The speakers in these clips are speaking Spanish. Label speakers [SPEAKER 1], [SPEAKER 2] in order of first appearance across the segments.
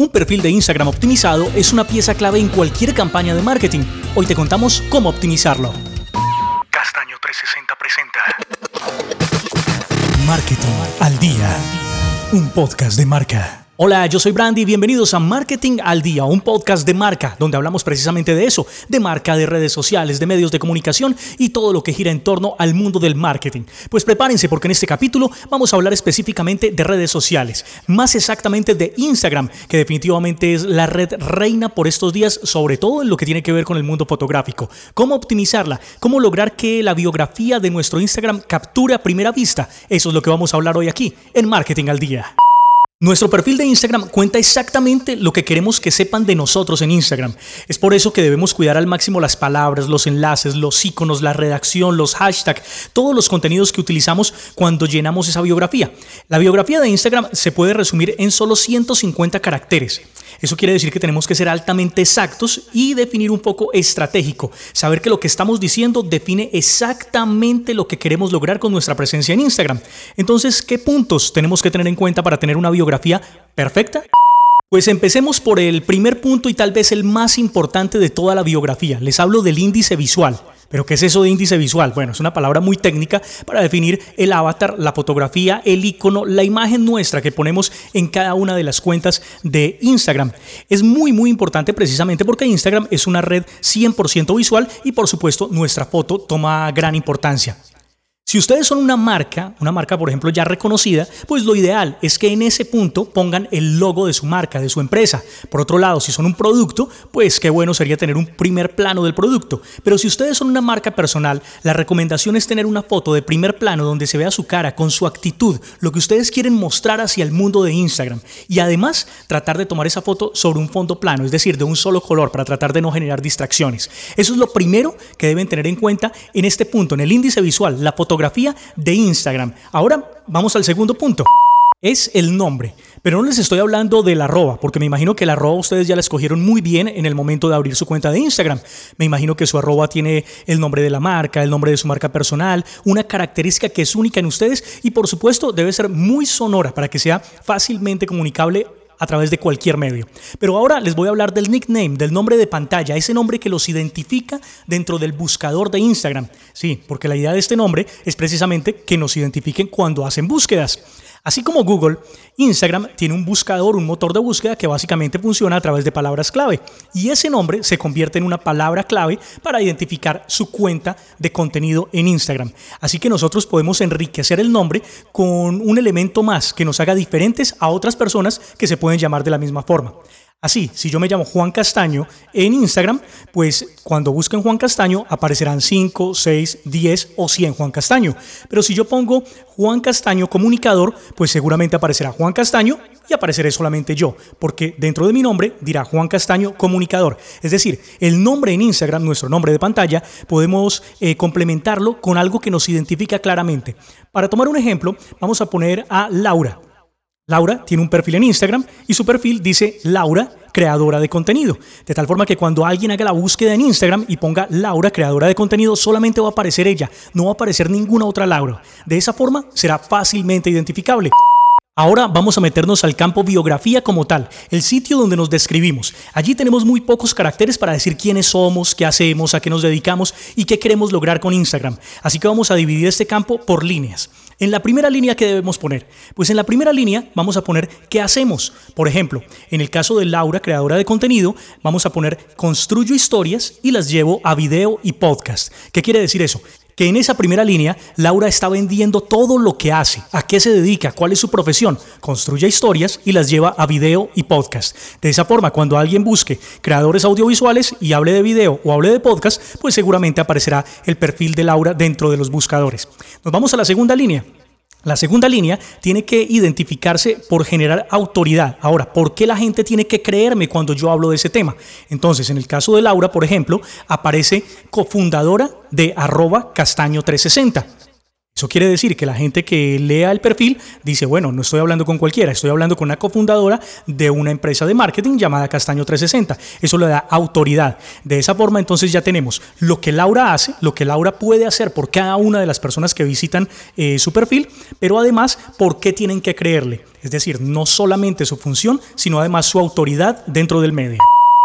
[SPEAKER 1] Un perfil de Instagram optimizado es una pieza clave en cualquier campaña de marketing. Hoy te contamos cómo optimizarlo.
[SPEAKER 2] Castaño 360 presenta
[SPEAKER 1] Marketing al día. Un podcast de marca. Hola, yo soy Brandy y bienvenidos a Marketing al Día, un podcast de marca, donde hablamos precisamente de eso, de marca, de redes sociales, de medios de comunicación y todo lo que gira en torno al mundo del marketing. Pues prepárense porque en este capítulo vamos a hablar específicamente de redes sociales, más exactamente de Instagram, que definitivamente es la red reina por estos días, sobre todo en lo que tiene que ver con el mundo fotográfico. Cómo optimizarla, cómo lograr que la biografía de nuestro Instagram capture a primera vista. Eso es lo que vamos a hablar hoy aquí, en Marketing al Día. Nuestro perfil de Instagram cuenta exactamente lo que queremos que sepan de nosotros en Instagram. Es por eso que debemos cuidar al máximo las palabras, los enlaces, los iconos, la redacción, los hashtags, todos los contenidos que utilizamos cuando llenamos esa biografía. La biografía de Instagram se puede resumir en solo 150 caracteres. Eso quiere decir que tenemos que ser altamente exactos y definir un poco estratégico. Saber que lo que estamos diciendo define exactamente lo que queremos lograr con nuestra presencia en Instagram. Entonces, ¿qué puntos tenemos que tener en cuenta para tener una biografía perfecta? Pues empecemos por el primer punto y tal vez el más importante de toda la biografía. Les hablo del índice visual. ¿Pero qué es eso de índice visual? Bueno, es una palabra muy técnica para definir el avatar, la fotografía, el icono, la imagen nuestra que ponemos en cada una de las cuentas de Instagram. Es muy, muy importante precisamente porque Instagram es una red 100% visual y por supuesto nuestra foto toma gran importancia. Si ustedes son una marca, una marca por ejemplo ya reconocida, pues lo ideal es que en ese punto pongan el logo de su marca, de su empresa. Por otro lado, si son un producto, pues qué bueno sería tener un primer plano del producto. Pero si ustedes son una marca personal, la recomendación es tener una foto de primer plano donde se vea su cara con su actitud, lo que ustedes quieren mostrar hacia el mundo de Instagram. Y además tratar de tomar esa foto sobre un fondo plano, es decir, de un solo color para tratar de no generar distracciones. Eso es lo primero que deben tener en cuenta en este punto, en el índice visual, la fotografía de Instagram. Ahora vamos al segundo punto. Es el nombre. Pero no les estoy hablando del arroba, porque me imagino que el arroba ustedes ya la escogieron muy bien en el momento de abrir su cuenta de Instagram. Me imagino que su arroba tiene el nombre de la marca, el nombre de su marca personal, una característica que es única en ustedes y por supuesto debe ser muy sonora para que sea fácilmente comunicable a través de cualquier medio. Pero ahora les voy a hablar del nickname, del nombre de pantalla, ese nombre que los identifica dentro del buscador de Instagram. Sí, porque la idea de este nombre es precisamente que nos identifiquen cuando hacen búsquedas. Así como Google, Instagram tiene un buscador, un motor de búsqueda que básicamente funciona a través de palabras clave. Y ese nombre se convierte en una palabra clave para identificar su cuenta de contenido en Instagram. Así que nosotros podemos enriquecer el nombre con un elemento más que nos haga diferentes a otras personas que se pueden llamar de la misma forma. Así, si yo me llamo Juan Castaño en Instagram, pues cuando busquen Juan Castaño aparecerán 5, 6, 10 o 100 Juan Castaño. Pero si yo pongo Juan Castaño comunicador, pues seguramente aparecerá Juan Castaño y apareceré solamente yo, porque dentro de mi nombre dirá Juan Castaño comunicador. Es decir, el nombre en Instagram, nuestro nombre de pantalla, podemos eh, complementarlo con algo que nos identifica claramente. Para tomar un ejemplo, vamos a poner a Laura. Laura tiene un perfil en Instagram y su perfil dice Laura, creadora de contenido. De tal forma que cuando alguien haga la búsqueda en Instagram y ponga Laura, creadora de contenido, solamente va a aparecer ella, no va a aparecer ninguna otra Laura. De esa forma será fácilmente identificable. Ahora vamos a meternos al campo biografía como tal, el sitio donde nos describimos. Allí tenemos muy pocos caracteres para decir quiénes somos, qué hacemos, a qué nos dedicamos y qué queremos lograr con Instagram. Así que vamos a dividir este campo por líneas. En la primera línea, ¿qué debemos poner? Pues en la primera línea vamos a poner qué hacemos. Por ejemplo, en el caso de Laura, creadora de contenido, vamos a poner construyo historias y las llevo a video y podcast. ¿Qué quiere decir eso? Que en esa primera línea Laura está vendiendo todo lo que hace, a qué se dedica, cuál es su profesión, construye historias y las lleva a video y podcast. De esa forma, cuando alguien busque creadores audiovisuales y hable de video o hable de podcast, pues seguramente aparecerá el perfil de Laura dentro de los buscadores. Nos vamos a la segunda línea. La segunda línea tiene que identificarse por generar autoridad. Ahora, ¿por qué la gente tiene que creerme cuando yo hablo de ese tema? Entonces, en el caso de Laura, por ejemplo, aparece cofundadora de arroba castaño 360. Eso quiere decir que la gente que lea el perfil dice, bueno, no estoy hablando con cualquiera, estoy hablando con una cofundadora de una empresa de marketing llamada Castaño 360. Eso le da autoridad. De esa forma entonces ya tenemos lo que Laura hace, lo que Laura puede hacer por cada una de las personas que visitan eh, su perfil, pero además por qué tienen que creerle. es decir, no solamente su función, sino además su autoridad dentro del medio.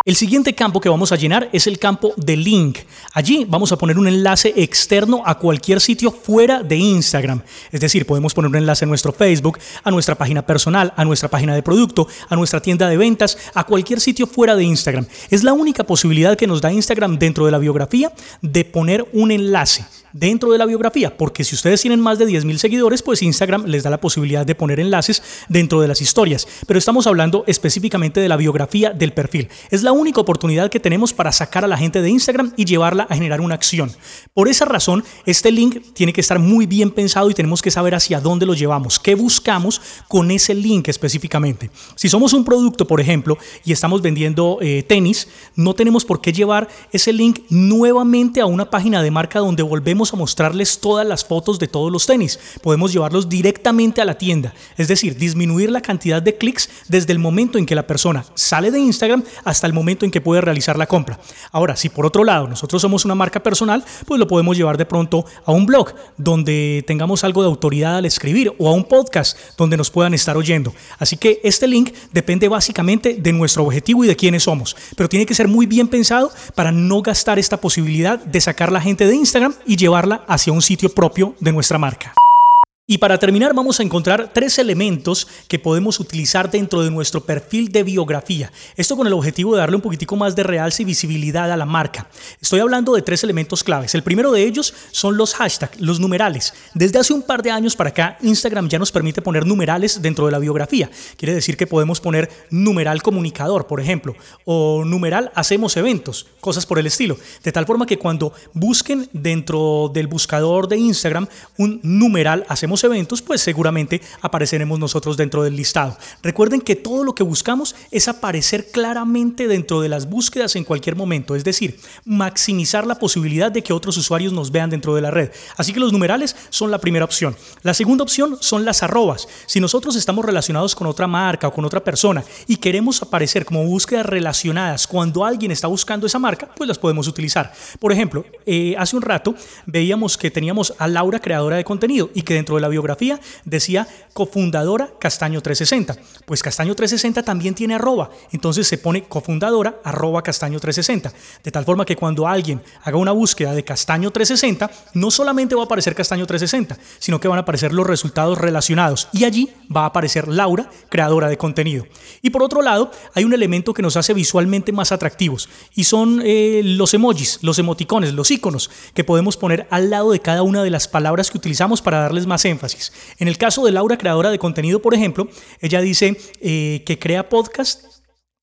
[SPEAKER 1] El siguiente campo que vamos a llenar es el campo de link. Allí vamos a poner un enlace externo a cualquier sitio fuera de Instagram. Es decir, podemos poner un enlace a nuestro Facebook, a nuestra página personal, a nuestra página de producto, a nuestra tienda de ventas, a cualquier sitio fuera de Instagram. Es la única posibilidad que nos da Instagram dentro de la biografía de poner un enlace dentro de la biografía, porque si ustedes tienen más de 10.000 seguidores, pues Instagram les da la posibilidad de poner enlaces dentro de las historias. Pero estamos hablando específicamente de la biografía del perfil. Es la única oportunidad que tenemos para sacar a la gente de Instagram y llevarla a generar una acción. Por esa razón, este link tiene que estar muy bien pensado y tenemos que saber hacia dónde lo llevamos, qué buscamos con ese link específicamente. Si somos un producto, por ejemplo, y estamos vendiendo eh, tenis, no tenemos por qué llevar ese link nuevamente a una página de marca donde volvemos a mostrarles todas las fotos de todos los tenis. Podemos llevarlos directamente a la tienda, es decir, disminuir la cantidad de clics desde el momento en que la persona sale de Instagram hasta el momento en que puede realizar la compra. Ahora, si por otro lado nosotros somos una marca personal, pues lo podemos llevar de pronto a un blog donde tengamos algo de autoridad al escribir o a un podcast donde nos puedan estar oyendo. Así que este link depende básicamente de nuestro objetivo y de quiénes somos, pero tiene que ser muy bien pensado para no gastar esta posibilidad de sacar la gente de Instagram y llevar hacia un sitio propio de nuestra marca. Y para terminar vamos a encontrar tres elementos que podemos utilizar dentro de nuestro perfil de biografía. Esto con el objetivo de darle un poquitico más de realce y visibilidad a la marca. Estoy hablando de tres elementos claves. El primero de ellos son los hashtags, los numerales. Desde hace un par de años para acá, Instagram ya nos permite poner numerales dentro de la biografía. Quiere decir que podemos poner numeral comunicador, por ejemplo, o numeral hacemos eventos, cosas por el estilo. De tal forma que cuando busquen dentro del buscador de Instagram un numeral hacemos eventos, pues seguramente apareceremos nosotros dentro del listado. Recuerden que todo lo que buscamos es aparecer claramente dentro de las búsquedas en cualquier momento, es decir, maximizar la posibilidad de que otros usuarios nos vean dentro de la red. Así que los numerales son la primera opción. La segunda opción son las arrobas. Si nosotros estamos relacionados con otra marca o con otra persona y queremos aparecer como búsquedas relacionadas cuando alguien está buscando esa marca, pues las podemos utilizar. Por ejemplo, eh, hace un rato veíamos que teníamos a Laura, creadora de contenido, y que dentro de la biografía decía cofundadora Castaño 360. Pues Castaño 360 también tiene arroba, entonces se pone cofundadora arroba Castaño 360. De tal forma que cuando alguien haga una búsqueda de Castaño 360, no solamente va a aparecer Castaño 360, sino que van a aparecer los resultados relacionados y allí va a aparecer Laura, creadora de contenido. Y por otro lado, hay un elemento que nos hace visualmente más atractivos y son eh, los emojis, los emoticones, los iconos que podemos poner al lado de cada una de las palabras que utilizamos para darles más énfasis en el caso de Laura, creadora de contenido, por ejemplo, ella dice eh, que crea podcast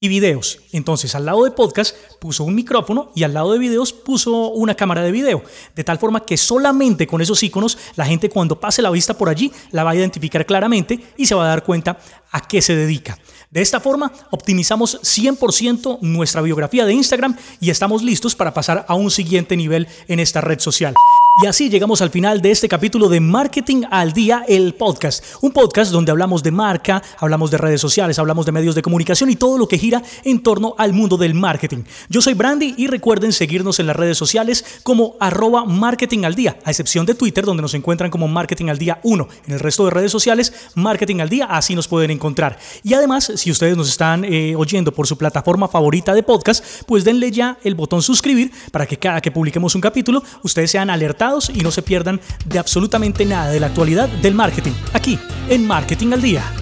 [SPEAKER 1] y videos. Entonces, al lado de podcast puso un micrófono y al lado de videos puso una cámara de video. De tal forma que solamente con esos iconos la gente cuando pase la vista por allí la va a identificar claramente y se va a dar cuenta a qué se dedica. De esta forma, optimizamos 100% nuestra biografía de Instagram y estamos listos para pasar a un siguiente nivel en esta red social. Y así llegamos al final de este capítulo de Marketing al Día, el podcast. Un podcast donde hablamos de marca, hablamos de redes sociales, hablamos de medios de comunicación y todo lo que gira en torno al mundo del marketing. Yo soy Brandy y recuerden seguirnos en las redes sociales como arroba marketing al día, a excepción de Twitter donde nos encuentran como Marketing al Día 1. En el resto de redes sociales, Marketing al Día, así nos pueden Y además, si ustedes nos están eh, oyendo por su plataforma favorita de podcast, pues denle ya el botón suscribir para que cada que publiquemos un capítulo, ustedes sean alertados y no se pierdan de absolutamente nada de la actualidad del marketing, aquí en Marketing al Día.